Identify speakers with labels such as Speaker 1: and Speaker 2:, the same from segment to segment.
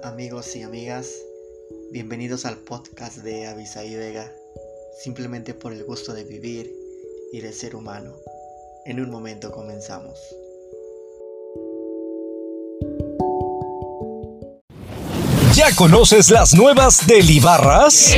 Speaker 1: Hola amigos y amigas, bienvenidos al podcast de Avisaí Vega, simplemente por el gusto de vivir y de ser humano. En un momento comenzamos.
Speaker 2: ¿Ya conoces las nuevas Delibarras?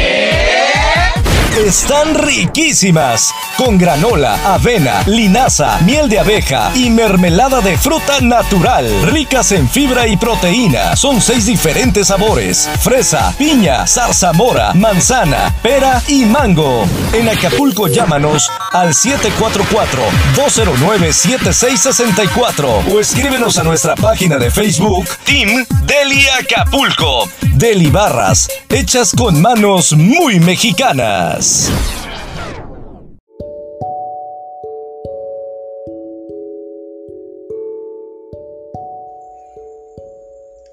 Speaker 2: Están riquísimas, con granola, avena, linaza, miel de abeja y mermelada de fruta natural, ricas en fibra y proteína. Son seis diferentes sabores: fresa, piña, zarzamora, manzana, pera y mango. En Acapulco llámanos al 744-209-7664 o escríbenos a nuestra página de Facebook Team Deli Acapulco. Deli Barras, hechas con manos muy mexicanas.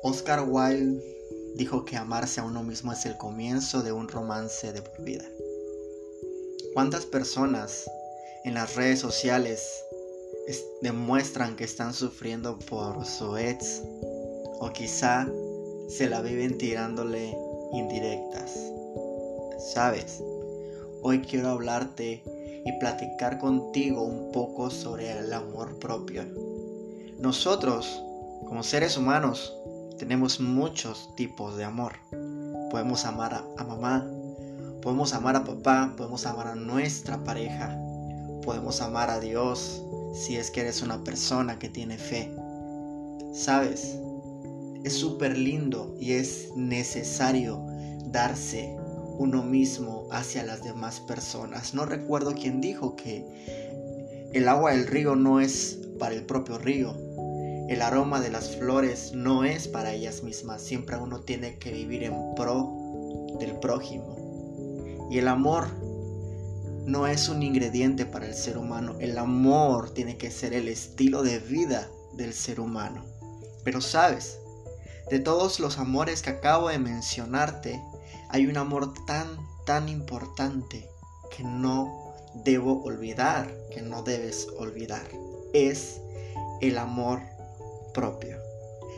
Speaker 1: Oscar Wilde dijo que amarse a uno mismo es el comienzo de un romance de por vida. ¿Cuántas personas en las redes sociales demuestran que están sufriendo por su ex o quizá se la viven tirándole indirectas? ¿Sabes? Hoy quiero hablarte y platicar contigo un poco sobre el amor propio. Nosotros, como seres humanos, tenemos muchos tipos de amor. Podemos amar a, mamá, podemos amar a papá, podemos amar a nuestra pareja, podemos amar a Dios si es que eres una persona que tiene fe. ¿Sabes? Es súper lindo y es necesario darse uno mismo hacia las demás personas. No recuerdo quién dijo que el agua del río no es para el propio río, el aroma de las flores no es para ellas mismas, siempre uno tiene que vivir en pro del prójimo. Y el amor no es un ingrediente para el ser humano, el amor tiene que ser el estilo de vida del ser humano. Pero sabes, de todos los amores que acabo de mencionarte, hay un amor tan, tan importante que no debo olvidar, que no debes olvidar. Es el amor propio.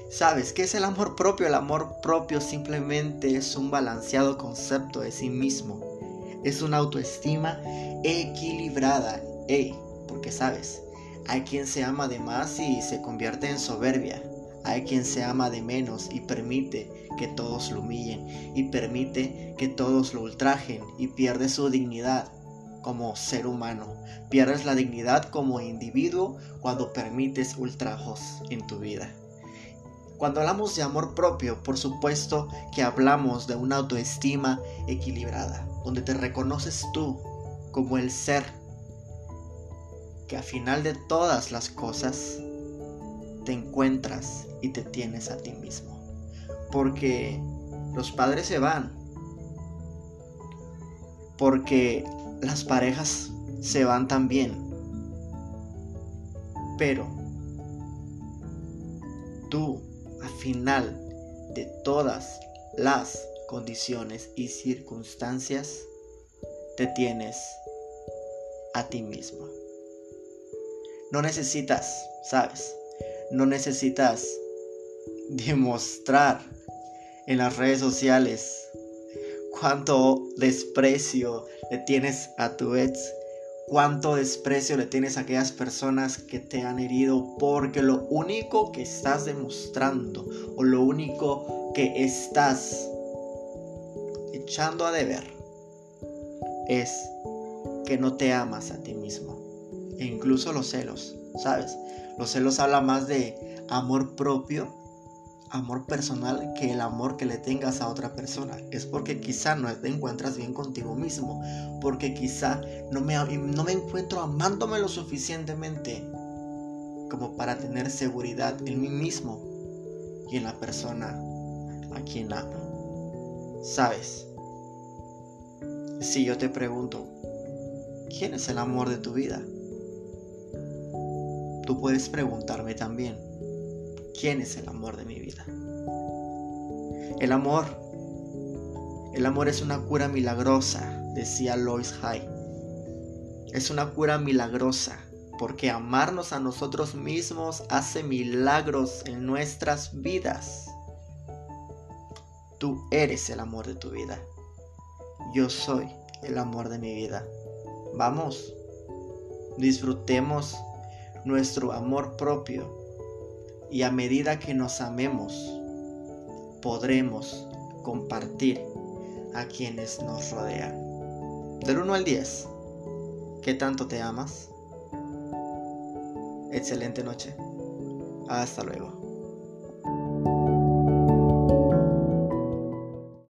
Speaker 1: ¿Sabes qué es el amor propio? El amor propio simplemente es un balanceado concepto de sí mismo. Es una autoestima equilibrada. Ey, porque sabes, hay quien se ama de más y se convierte en soberbia. Hay quien se ama de menos y permite que todos lo humillen y permite que todos lo ultrajen y pierde su dignidad como ser humano. Pierdes la dignidad como individuo cuando permites ultrajos en tu vida. Cuando hablamos de amor propio, por supuesto que hablamos de una autoestima equilibrada, donde te reconoces tú como el ser que a final de todas las cosas te encuentras y te tienes a ti mismo. Porque los padres se van. Porque las parejas se van también. Pero tú, al final de todas las condiciones y circunstancias, te tienes a ti mismo. No necesitas, ¿sabes? No necesitas demostrar en las redes sociales cuánto desprecio le tienes a tu ex, cuánto desprecio le tienes a aquellas personas que te han herido, porque lo único que estás demostrando o lo único que estás echando a deber es que no te amas a ti mismo. E incluso los celos, ¿sabes? Los celos habla más de amor propio amor personal que el amor que le tengas a otra persona. Es porque quizá no te encuentras bien contigo mismo. Porque quizá no me, no me encuentro amándome lo suficientemente como para tener seguridad en mí mismo y en la persona a quien amo. ¿Sabes? Si yo te pregunto, ¿quién es el amor de tu vida? Tú puedes preguntarme también, quién es el amor de mi vida. El amor. El amor es una cura milagrosa, decía Lois Hay. Es una cura milagrosa porque amarnos a nosotros mismos hace milagros en nuestras vidas. tú eres el amor de tu vida. Yo soy el amor de mi vida. Vamos, disfrutemos nuestro amor propio y a medida que nos amemos, podremos compartir a quienes nos rodean. Del 1 al 10, ¿qué tanto te amas? Excelente noche. Hasta luego.